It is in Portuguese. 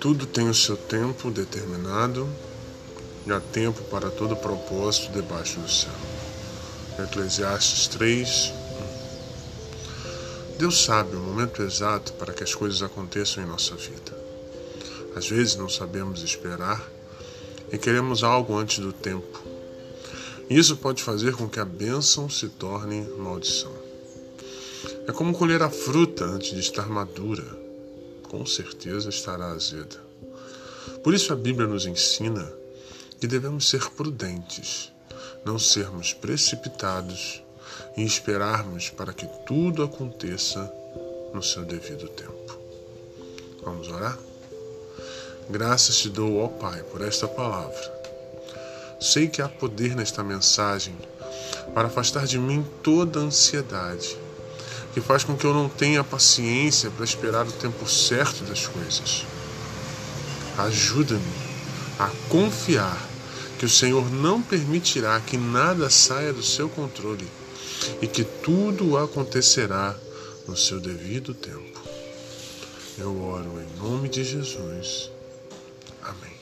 Tudo tem o seu tempo determinado e há tempo para todo propósito debaixo do céu. Eclesiastes 3. Deus sabe o momento exato para que as coisas aconteçam em nossa vida. Às vezes não sabemos esperar e queremos algo antes do tempo. Isso pode fazer com que a bênção se torne maldição. É como colher a fruta antes de estar madura com certeza estará azeda. Por isso a Bíblia nos ensina que devemos ser prudentes, não sermos precipitados e esperarmos para que tudo aconteça no seu devido tempo. Vamos orar? Graças te dou, ó Pai, por esta palavra. Sei que há poder nesta mensagem para afastar de mim toda ansiedade que faz com que eu não tenha paciência para esperar o tempo certo das coisas. Ajuda-me a confiar que o Senhor não permitirá que nada saia do seu controle e que tudo acontecerá no seu devido tempo. Eu oro em nome de Jesus. Amém.